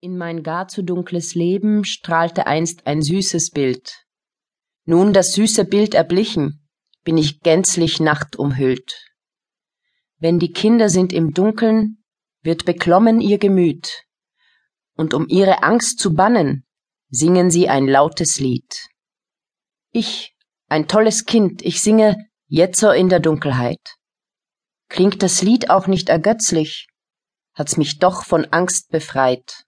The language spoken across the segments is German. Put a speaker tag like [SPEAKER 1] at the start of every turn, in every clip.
[SPEAKER 1] In mein gar zu dunkles Leben strahlte einst ein süßes Bild. Nun das süße Bild erblichen, bin ich gänzlich nachtumhüllt. Wenn die Kinder sind im Dunkeln, wird beklommen ihr Gemüt, und um ihre Angst zu bannen, singen sie ein lautes Lied. Ich, ein tolles Kind, ich singe jetzo in der Dunkelheit. Klingt das Lied auch nicht ergötzlich, hat's mich doch von Angst befreit.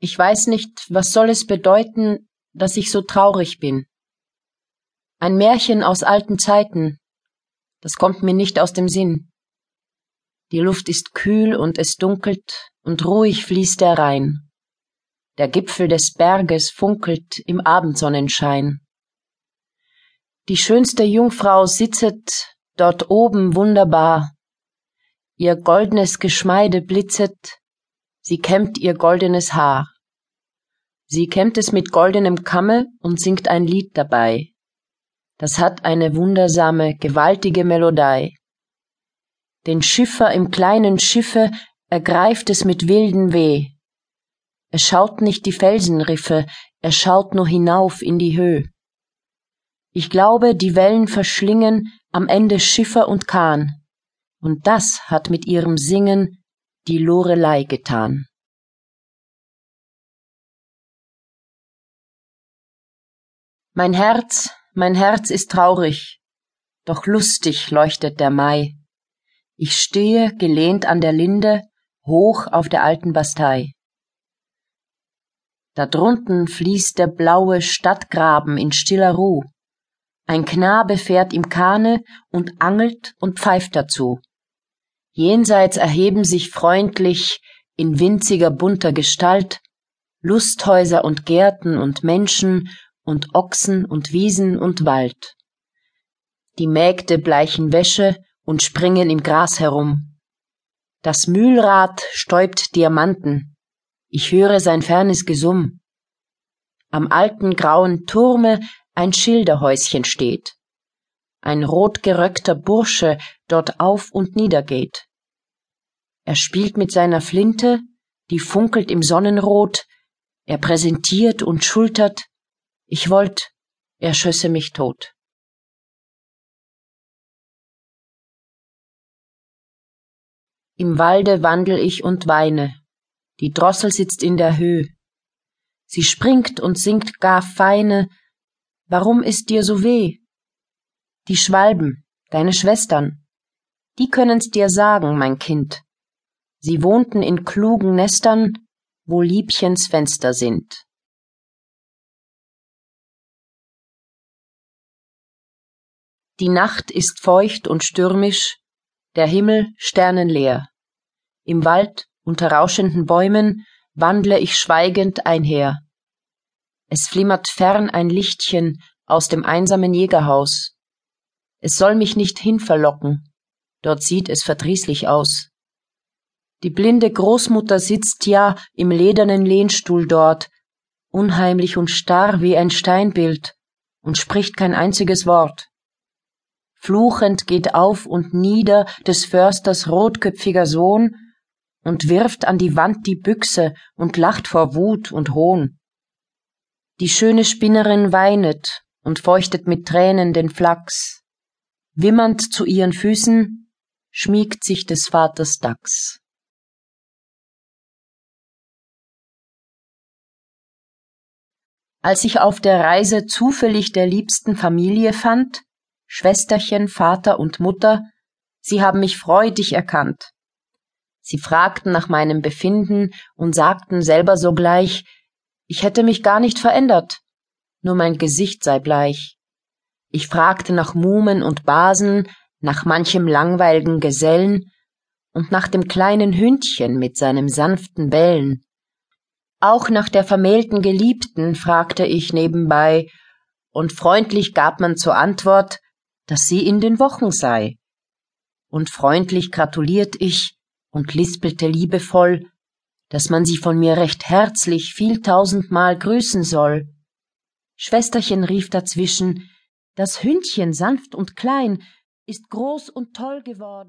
[SPEAKER 1] Ich weiß nicht, was soll es bedeuten, dass ich so traurig bin. Ein Märchen aus alten Zeiten, das kommt mir nicht aus dem Sinn. Die Luft ist kühl und es dunkelt und ruhig fließt der Rhein. Der Gipfel des Berges funkelt im Abendsonnenschein. Die schönste Jungfrau sitzet dort oben wunderbar. Ihr goldnes Geschmeide blitzet, sie kämmt ihr goldenes Haar. Sie kämmt es mit goldenem Kamme und singt ein Lied dabei. Das hat eine wundersame, gewaltige Melodei. Den Schiffer im kleinen Schiffe ergreift es mit wilden Weh. Er schaut nicht die Felsenriffe, er schaut nur hinauf in die Höh. Ich glaube, die Wellen verschlingen am Ende Schiffer und Kahn, und das hat mit ihrem Singen die Lorelei getan. Mein Herz, mein Herz ist traurig, doch lustig leuchtet der Mai. Ich stehe gelehnt an der Linde, hoch auf der alten Bastei. Da drunten fließt der blaue Stadtgraben in stiller Ruh. Ein Knabe fährt im Kahne und angelt und pfeift dazu. Jenseits erheben sich freundlich in winziger bunter Gestalt Lusthäuser und Gärten und Menschen und Ochsen und Wiesen und Wald. Die Mägde bleichen Wäsche und springen im Gras herum. Das Mühlrad stäubt Diamanten. Ich höre sein fernes Gesumm. Am alten grauen Turme ein Schilderhäuschen steht. Ein rotgeröckter Bursche dort auf und nieder geht. Er spielt mit seiner Flinte, die funkelt im Sonnenrot, er präsentiert und schultert ich wollt, er schösse mich tot. Im Walde wandel ich und weine, die Drossel sitzt in der Höh. Sie springt und singt gar feine, warum ist dir so weh? Die Schwalben, deine Schwestern, die können's dir sagen, mein Kind. Sie wohnten in klugen Nestern, wo Liebchens Fenster sind. Die Nacht ist feucht und stürmisch, der Himmel sternenleer. Im Wald unter rauschenden Bäumen wandle ich schweigend einher. Es flimmert fern ein Lichtchen aus dem einsamen Jägerhaus. Es soll mich nicht hinverlocken, dort sieht es verdrießlich aus. Die blinde Großmutter sitzt ja im ledernen Lehnstuhl dort, unheimlich und starr wie ein Steinbild, und spricht kein einziges Wort. Fluchend geht auf und nieder des Försters rotköpfiger Sohn und wirft an die Wand die Büchse und lacht vor Wut und Hohn. Die schöne Spinnerin weinet und feuchtet mit Tränen den Flachs. Wimmernd zu ihren Füßen schmiegt sich des Vaters Dachs. Als ich auf der Reise zufällig der liebsten Familie fand, Schwesterchen, Vater und Mutter, sie haben mich freudig erkannt. Sie fragten nach meinem Befinden und sagten selber sogleich, ich hätte mich gar nicht verändert, nur mein Gesicht sei bleich. Ich fragte nach Mumen und Basen, nach manchem langweiligen Gesellen und nach dem kleinen Hündchen mit seinem sanften Bellen. Auch nach der vermählten Geliebten fragte ich nebenbei, und freundlich gab man zur Antwort, dass sie in den Wochen sei. Und freundlich gratuliert ich und lispelte liebevoll, dass man sie von mir recht herzlich viel tausendmal grüßen soll. Schwesterchen rief dazwischen, das Hündchen sanft und klein ist groß und toll geworden.